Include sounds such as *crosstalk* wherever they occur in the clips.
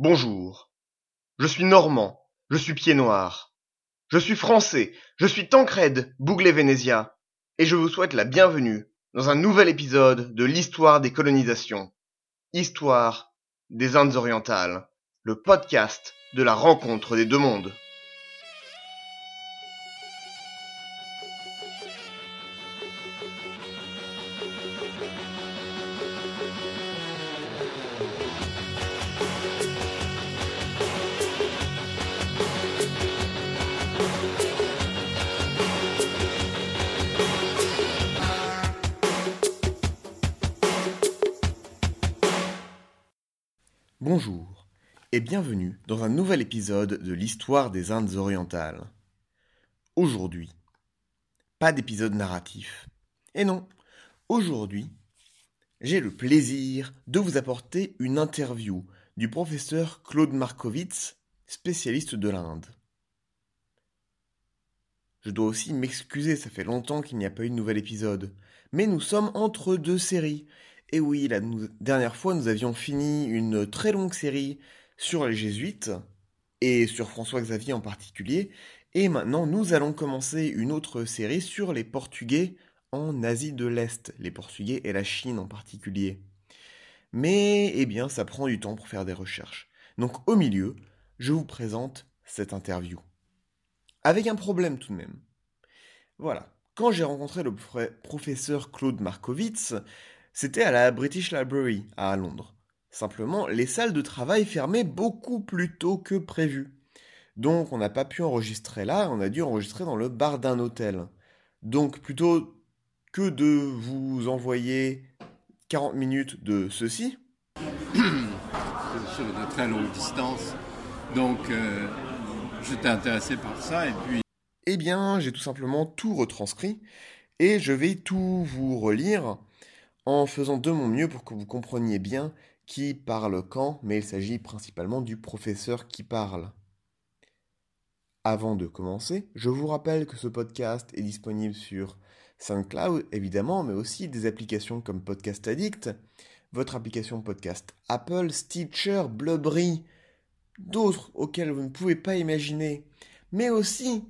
Bonjour. Je suis normand, je suis pied noir. Je suis français, je suis Tancred, Bouglé Vénésia, et je vous souhaite la bienvenue dans un nouvel épisode de l'histoire des colonisations. Histoire des Indes orientales, le podcast de la rencontre des deux mondes. Bonjour et bienvenue dans un nouvel épisode de l'histoire des Indes orientales. Aujourd'hui, pas d'épisode narratif. Et non, aujourd'hui, j'ai le plaisir de vous apporter une interview du professeur Claude Markovitz, spécialiste de l'Inde. Je dois aussi m'excuser, ça fait longtemps qu'il n'y a pas eu de nouvel épisode. Mais nous sommes entre deux séries, et oui, la dernière fois, nous avions fini une très longue série sur les jésuites, et sur François Xavier en particulier, et maintenant nous allons commencer une autre série sur les Portugais en Asie de l'Est, les Portugais et la Chine en particulier. Mais, eh bien, ça prend du temps pour faire des recherches. Donc au milieu, je vous présente cette interview. Avec un problème tout de même. Voilà. Quand j'ai rencontré le professeur Claude Markowitz, c'était à la British Library à Londres. Simplement, les salles de travail fermaient beaucoup plus tôt que prévu. Donc on n'a pas pu enregistrer là, on a dû enregistrer dans le bar d'un hôtel. Donc plutôt que de vous envoyer 40 minutes de ceci. *coughs* sur de très longue distance. Donc euh, j'étais intéressé par ça et puis... Eh bien, j'ai tout simplement tout retranscrit et je vais tout vous relire en faisant de mon mieux pour que vous compreniez bien qui parle quand, mais il s'agit principalement du professeur qui parle. Avant de commencer, je vous rappelle que ce podcast est disponible sur SoundCloud évidemment, mais aussi des applications comme Podcast Addict, votre application podcast Apple, Stitcher, Blubbery, d'autres auxquels vous ne pouvez pas imaginer, mais aussi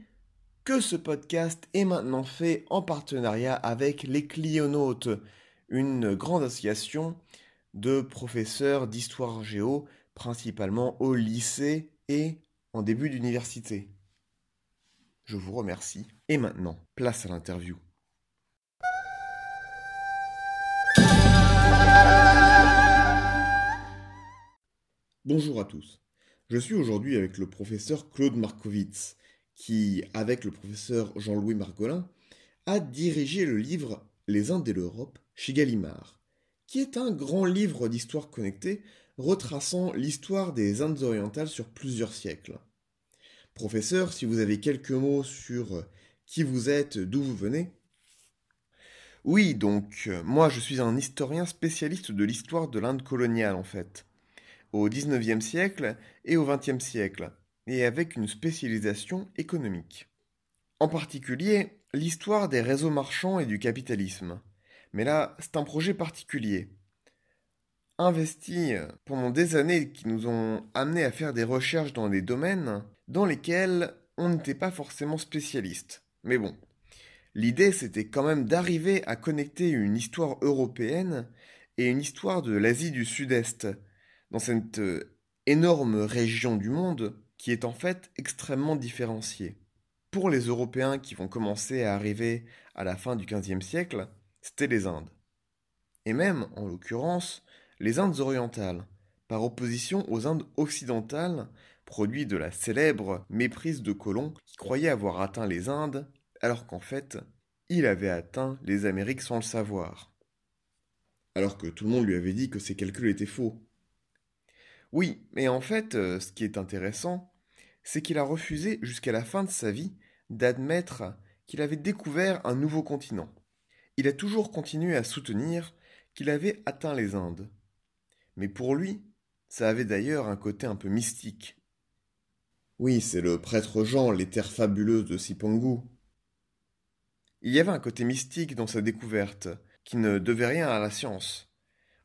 que ce podcast est maintenant fait en partenariat avec les Clionautes, une grande association de professeurs d'histoire géo, principalement au lycée et en début d'université. Je vous remercie. Et maintenant, place à l'interview. Bonjour à tous. Je suis aujourd'hui avec le professeur Claude Markowitz, qui, avec le professeur Jean-Louis Margolin, a dirigé le livre Les Indes et l'Europe chez Gallimard, qui est un grand livre d'histoire connectée retraçant l'histoire des Indes orientales sur plusieurs siècles. Professeur, si vous avez quelques mots sur qui vous êtes, d'où vous venez? Oui, donc moi je suis un historien spécialiste de l'histoire de l'Inde coloniale en fait, au XIXe siècle et au XXe siècle, et avec une spécialisation économique. En particulier, l'histoire des réseaux marchands et du capitalisme. Mais là, c'est un projet particulier. Investi pendant des années qui nous ont amenés à faire des recherches dans des domaines dans lesquels on n'était pas forcément spécialiste. Mais bon, l'idée c'était quand même d'arriver à connecter une histoire européenne et une histoire de l'Asie du Sud-Est, dans cette euh, énorme région du monde qui est en fait extrêmement différenciée. Pour les Européens qui vont commencer à arriver à la fin du XVe siècle, c'était les Indes. Et même, en l'occurrence, les Indes orientales, par opposition aux Indes occidentales, produit de la célèbre méprise de Colomb qui croyait avoir atteint les Indes, alors qu'en fait, il avait atteint les Amériques sans le savoir. Alors que tout le monde lui avait dit que ses calculs étaient faux. Oui, mais en fait, euh, ce qui est intéressant, c'est qu'il a refusé jusqu'à la fin de sa vie d'admettre qu'il avait découvert un nouveau continent il a toujours continué à soutenir qu'il avait atteint les Indes. Mais pour lui, ça avait d'ailleurs un côté un peu mystique. Oui, c'est le prêtre Jean, les terres fabuleuses de Sipongu. Il y avait un côté mystique dans sa découverte, qui ne devait rien à la science.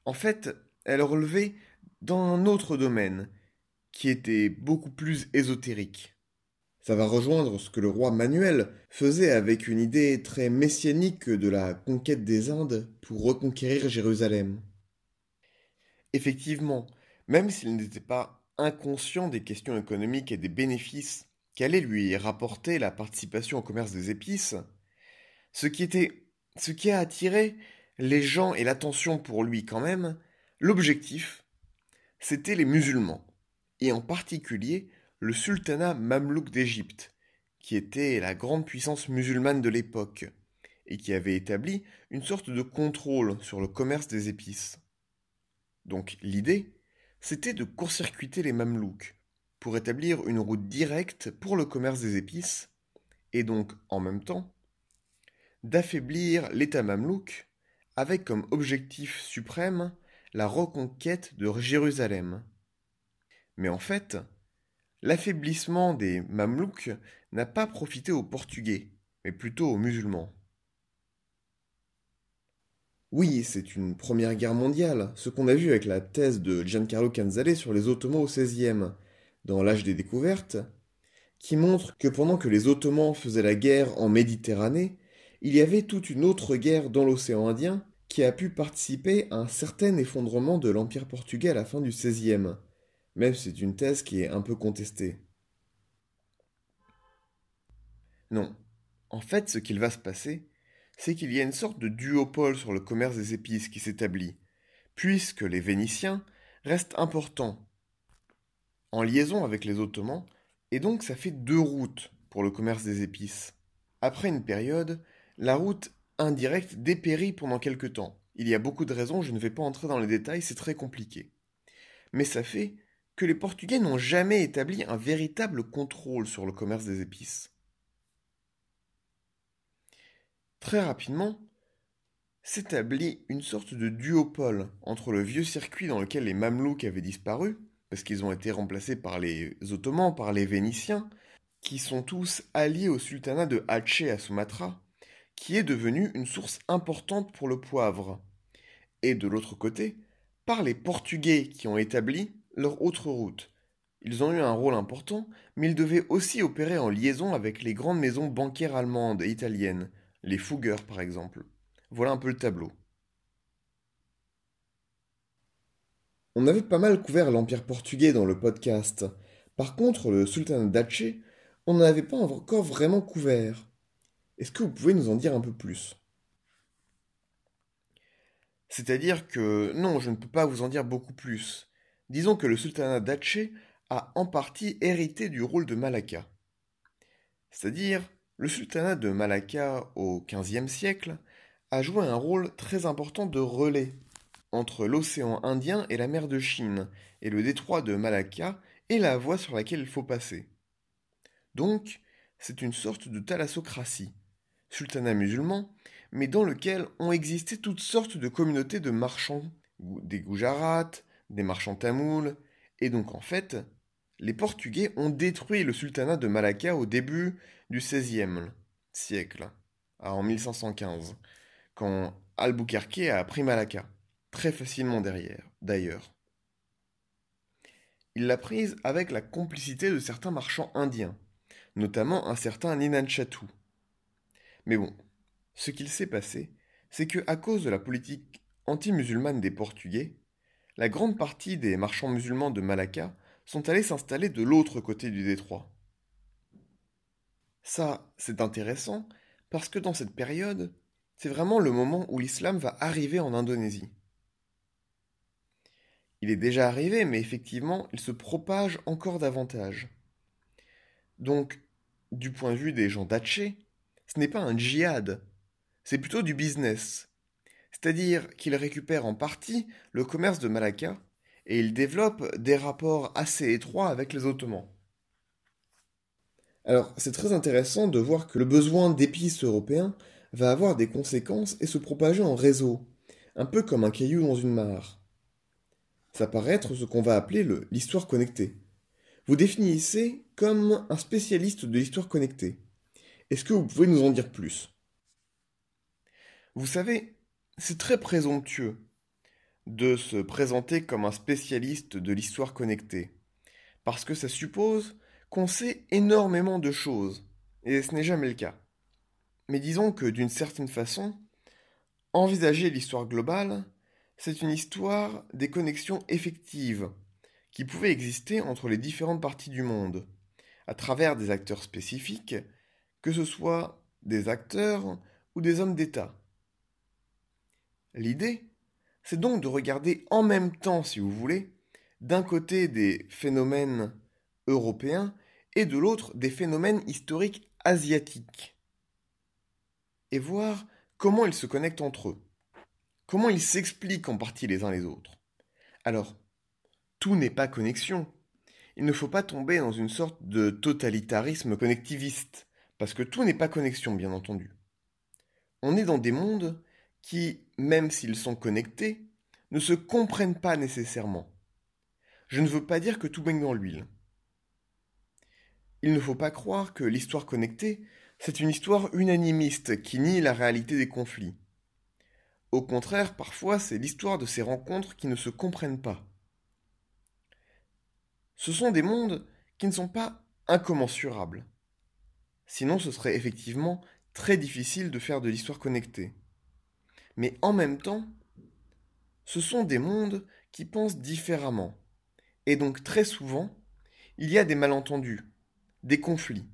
En fait, elle relevait d'un autre domaine, qui était beaucoup plus ésotérique. Ça va rejoindre ce que le roi Manuel faisait avec une idée très messianique de la conquête des Indes pour reconquérir Jérusalem. Effectivement, même s'il n'était pas inconscient des questions économiques et des bénéfices qu'allait lui rapporter la participation au commerce des épices, ce qui ce qui a attiré les gens et l'attention pour lui quand même, l'objectif, c'était les musulmans, et en particulier le sultanat mamelouk d'Égypte, qui était la grande puissance musulmane de l'époque, et qui avait établi une sorte de contrôle sur le commerce des épices. Donc l'idée, c'était de court-circuiter les mamelouks, pour établir une route directe pour le commerce des épices, et donc en même temps d'affaiblir l'État mamelouk avec comme objectif suprême la reconquête de Jérusalem. Mais en fait, l'affaiblissement des mamelouks n'a pas profité aux Portugais, mais plutôt aux musulmans. Oui, c'est une première guerre mondiale, ce qu'on a vu avec la thèse de Giancarlo Canzale sur les Ottomans au XVIe, dans l'âge des découvertes, qui montre que pendant que les Ottomans faisaient la guerre en Méditerranée, il y avait toute une autre guerre dans l'océan Indien qui a pu participer à un certain effondrement de l'Empire portugais à la fin du XVIe, même si c'est une thèse qui est un peu contestée. Non. En fait, ce qu'il va se passer, c'est qu'il y a une sorte de duopole sur le commerce des épices qui s'établit, puisque les Vénitiens restent importants en liaison avec les Ottomans, et donc ça fait deux routes pour le commerce des épices. Après une période, la route indirecte dépérit pendant quelque temps. Il y a beaucoup de raisons, je ne vais pas entrer dans les détails, c'est très compliqué. Mais ça fait que les Portugais n'ont jamais établi un véritable contrôle sur le commerce des épices. Très rapidement, s'établit une sorte de duopole entre le vieux circuit dans lequel les Mamelouks avaient disparu, parce qu'ils ont été remplacés par les Ottomans, par les Vénitiens, qui sont tous alliés au sultanat de Aceh à Sumatra, qui est devenu une source importante pour le poivre. Et de l'autre côté, par les Portugais qui ont établi leur autre route. Ils ont eu un rôle important, mais ils devaient aussi opérer en liaison avec les grandes maisons bancaires allemandes et italiennes, les Fugger par exemple. Voilà un peu le tableau. On avait pas mal couvert l'Empire portugais dans le podcast. Par contre, le sultanat d'Aceh, on n'avait pas encore vraiment couvert. Est-ce que vous pouvez nous en dire un peu plus? C'est-à-dire que non, je ne peux pas vous en dire beaucoup plus. Disons que le sultanat d'Aceh a en partie hérité du rôle de Malacca. C'est-à-dire, le sultanat de Malacca au XVe siècle a joué un rôle très important de relais entre l'océan Indien et la mer de Chine, et le détroit de Malacca est la voie sur laquelle il faut passer. Donc, c'est une sorte de thalassocratie, sultanat musulman, mais dans lequel ont existé toutes sortes de communautés de marchands, des Gujarats, des marchands tamouls, et donc en fait, les Portugais ont détruit le sultanat de Malacca au début du XVIe siècle, en 1515, quand Albuquerque a pris Malacca très facilement derrière, d'ailleurs. Il l'a prise avec la complicité de certains marchands indiens, notamment un certain Ninan Chatou. Mais bon, ce qu'il s'est passé, c'est que à cause de la politique anti-musulmane des Portugais, la grande partie des marchands musulmans de Malacca sont allés s'installer de l'autre côté du détroit. Ça, c'est intéressant parce que dans cette période, c'est vraiment le moment où l'islam va arriver en Indonésie. Il est déjà arrivé, mais effectivement, il se propage encore davantage. Donc, du point de vue des gens d'Aceh, ce n'est pas un djihad, c'est plutôt du business. C'est-à-dire qu'ils récupèrent en partie le commerce de Malacca et ils développent des rapports assez étroits avec les Ottomans. Alors, c'est très intéressant de voir que le besoin d'épices européens va avoir des conséquences et se propager en réseau, un peu comme un caillou dans une mare ça paraît être ce qu'on va appeler l'histoire connectée. Vous définissez comme un spécialiste de l'histoire connectée. Est-ce que vous pouvez nous en dire plus? Vous savez, c'est très présomptueux de se présenter comme un spécialiste de l'histoire connectée. parce que ça suppose qu'on sait énormément de choses, et ce n'est jamais le cas. Mais disons que d'une certaine façon, envisager l'histoire globale, c'est une histoire des connexions effectives qui pouvaient exister entre les différentes parties du monde, à travers des acteurs spécifiques, que ce soit des acteurs ou des hommes d'État. L'idée, c'est donc de regarder en même temps, si vous voulez, d'un côté des phénomènes européens et de l'autre des phénomènes historiques asiatiques, et voir comment ils se connectent entre eux, comment ils s'expliquent en partie les uns les autres. Alors, tout n'est pas connexion. Il ne faut pas tomber dans une sorte de totalitarisme connectiviste, parce que tout n'est pas connexion, bien entendu. On est dans des mondes qui, même s'ils sont connectés, ne se comprennent pas nécessairement. Je ne veux pas dire que tout baigne dans l'huile. Il ne faut pas croire que l'histoire connectée, c'est une histoire unanimiste qui nie la réalité des conflits. Au contraire, parfois, c'est l'histoire de ces rencontres qui ne se comprennent pas. Ce sont des mondes qui ne sont pas incommensurables. Sinon, ce serait effectivement très difficile de faire de l'histoire connectée. Mais en même temps, ce sont des mondes qui pensent différemment. Et donc très souvent, il y a des malentendus, des conflits.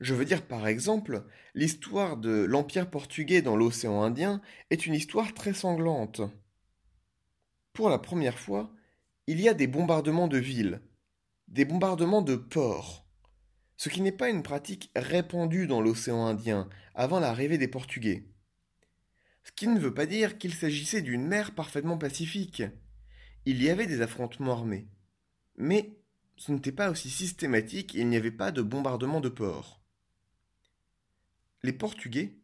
Je veux dire par exemple, l'histoire de l'Empire portugais dans l'océan Indien est une histoire très sanglante. Pour la première fois, il y a des bombardements de villes, des bombardements de ports, ce qui n'est pas une pratique répandue dans l'océan Indien avant l'arrivée des Portugais. Ce qui ne veut pas dire qu'il s'agissait d'une mer parfaitement pacifique. Il y avait des affrontements armés. Mais ce n'était pas aussi systématique et il n'y avait pas de bombardement de ports. Les Portugais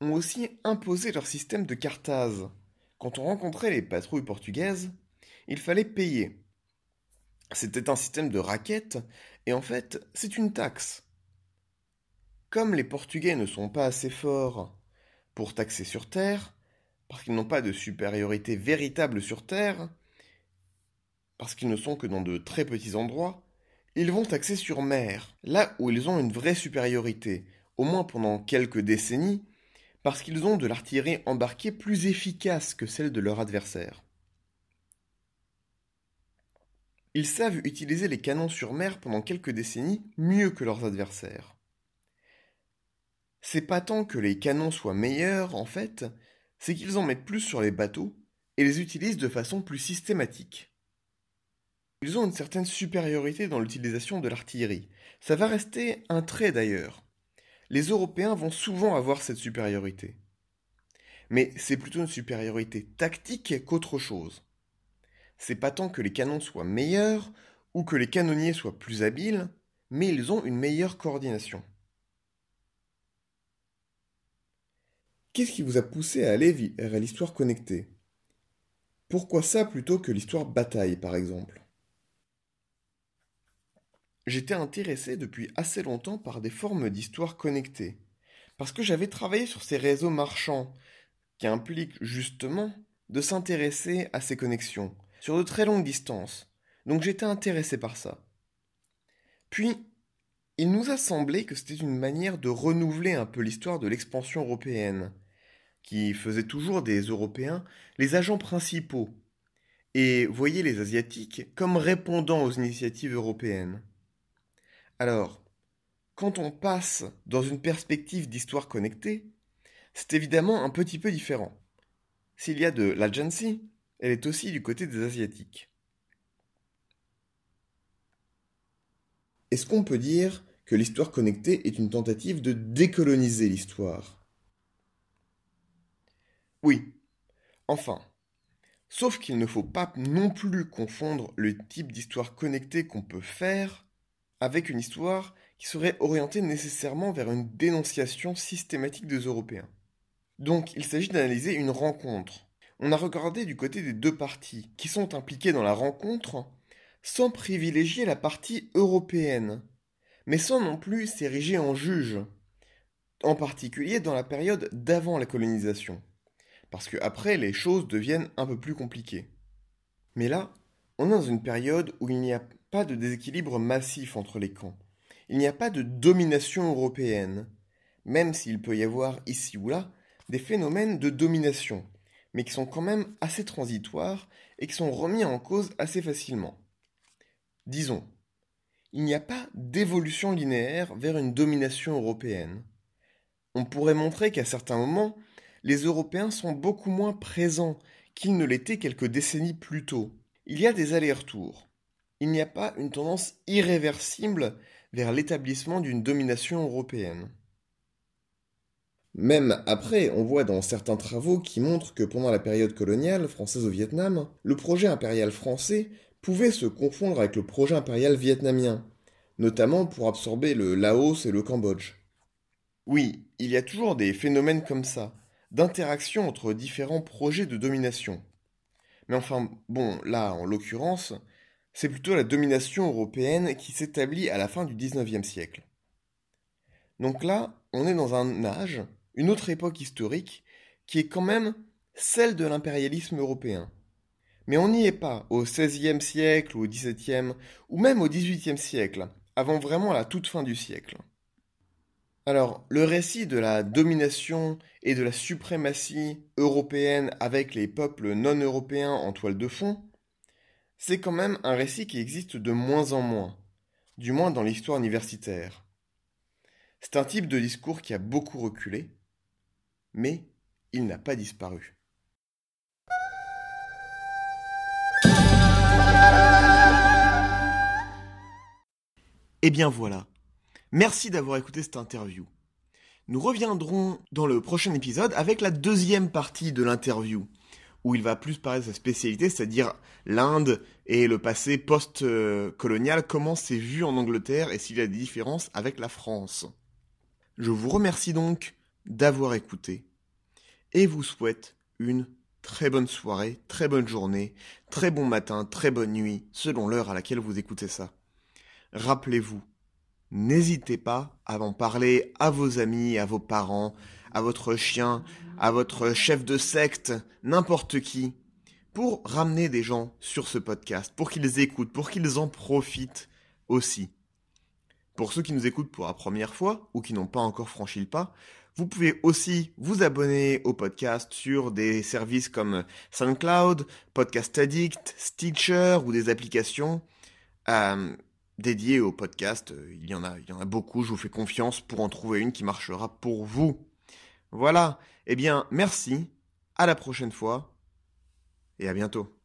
ont aussi imposé leur système de cartaz. Quand on rencontrait les patrouilles portugaises, il fallait payer. C'était un système de raquettes, et en fait, c'est une taxe. Comme les Portugais ne sont pas assez forts pour taxer sur Terre, parce qu'ils n'ont pas de supériorité véritable sur Terre, parce qu'ils ne sont que dans de très petits endroits, ils vont taxer sur mer, là où ils ont une vraie supériorité, au moins pendant quelques décennies, parce qu'ils ont de l'artillerie embarquée plus efficace que celle de leur adversaire. Ils savent utiliser les canons sur mer pendant quelques décennies mieux que leurs adversaires c'est pas tant que les canons soient meilleurs, en fait, c'est qu'ils en mettent plus sur les bateaux et les utilisent de façon plus systématique. Ils ont une certaine supériorité dans l'utilisation de l'artillerie. Ça va rester un trait d'ailleurs. Les Européens vont souvent avoir cette supériorité. Mais c'est plutôt une supériorité tactique qu'autre chose. C'est pas tant que les canons soient meilleurs ou que les canonniers soient plus habiles, mais ils ont une meilleure coordination. Qu'est-ce qui vous a poussé à aller vers l'histoire connectée? Pourquoi ça plutôt que l'histoire bataille, par exemple? J'étais intéressé depuis assez longtemps par des formes d'histoire connectée, parce que j'avais travaillé sur ces réseaux marchands, qui impliquent justement de s'intéresser à ces connexions, sur de très longues distances, donc j'étais intéressé par ça. Puis, il nous a semblé que c'était une manière de renouveler un peu l'histoire de l'expansion européenne, qui faisait toujours des Européens les agents principaux, et voyait les Asiatiques comme répondant aux initiatives européennes. Alors, quand on passe dans une perspective d'histoire connectée, c'est évidemment un petit peu différent. S'il y a de l'agency, elle est aussi du côté des Asiatiques. Est-ce qu'on peut dire que l'histoire connectée est une tentative de décoloniser l'histoire? Oui. Enfin. Sauf qu'il ne faut pas non plus confondre le type d'histoire connectée qu'on peut faire avec une histoire qui serait orientée nécessairement vers une dénonciation systématique des Européens. Donc il s'agit d'analyser une rencontre. On a regardé du côté des deux parties qui sont impliquées dans la rencontre sans privilégier la partie européenne, mais sans non plus s'ériger en juge, en particulier dans la période d'avant la colonisation parce que après les choses deviennent un peu plus compliquées. Mais là, on est dans une période où il n'y a pas de déséquilibre massif entre les camps. Il n'y a pas de domination européenne, même s'il peut y avoir ici ou là des phénomènes de domination, mais qui sont quand même assez transitoires et qui sont remis en cause assez facilement. Disons, il n'y a pas d'évolution linéaire vers une domination européenne. On pourrait montrer qu'à certains moments, les Européens sont beaucoup moins présents qu'ils ne l'étaient quelques décennies plus tôt. Il y a des allers-retours. Il n'y a pas une tendance irréversible vers l'établissement d'une domination européenne. Même après, on voit dans certains travaux qui montrent que pendant la période coloniale française au Vietnam, le projet impérial français pouvait se confondre avec le projet impérial vietnamien, notamment pour absorber le Laos et le Cambodge. Oui, il y a toujours des phénomènes comme ça, d'interaction entre différents projets de domination. Mais enfin, bon, là, en l'occurrence, c'est plutôt la domination européenne qui s'établit à la fin du XIXe siècle. Donc là, on est dans un âge une autre époque historique qui est quand même celle de l'impérialisme européen. Mais on n'y est pas au XVIe siècle ou au XVIIe ou même au XVIIIe siècle, avant vraiment la toute fin du siècle. Alors, le récit de la domination et de la suprématie européenne avec les peuples non européens en toile de fond, c'est quand même un récit qui existe de moins en moins, du moins dans l'histoire universitaire. C'est un type de discours qui a beaucoup reculé, mais il n'a pas disparu. Et eh bien voilà. Merci d'avoir écouté cette interview. Nous reviendrons dans le prochain épisode avec la deuxième partie de l'interview, où il va plus parler de sa spécialité, c'est-à-dire l'Inde et le passé post-colonial, comment c'est vu en Angleterre et s'il y a des différences avec la France. Je vous remercie donc d'avoir écouté et vous souhaite une très bonne soirée, très bonne journée, très bon matin, très bonne nuit, selon l'heure à laquelle vous écoutez ça. Rappelez-vous, n'hésitez pas à en parler à vos amis, à vos parents, à votre chien, à votre chef de secte, n'importe qui, pour ramener des gens sur ce podcast, pour qu'ils écoutent, pour qu'ils en profitent aussi. Pour ceux qui nous écoutent pour la première fois ou qui n'ont pas encore franchi le pas, vous pouvez aussi vous abonner au podcast sur des services comme SoundCloud, Podcast Addict, Stitcher ou des applications euh, dédiées au podcast. Il y en a, il y en a beaucoup. Je vous fais confiance pour en trouver une qui marchera pour vous. Voilà. Eh bien, merci. À la prochaine fois et à bientôt.